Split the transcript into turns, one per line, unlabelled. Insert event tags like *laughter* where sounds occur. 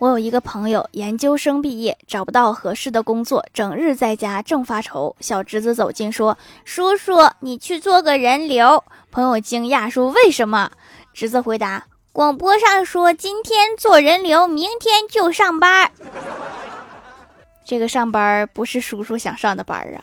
我有一个朋友研究生毕业找不到合适的工作整日在家正发愁。小侄子走近说叔叔你去做个人流。朋友惊讶说为什么？侄子回答广播上说今天做人流明天就上班 *laughs* 这个上班不是叔叔想上的班啊。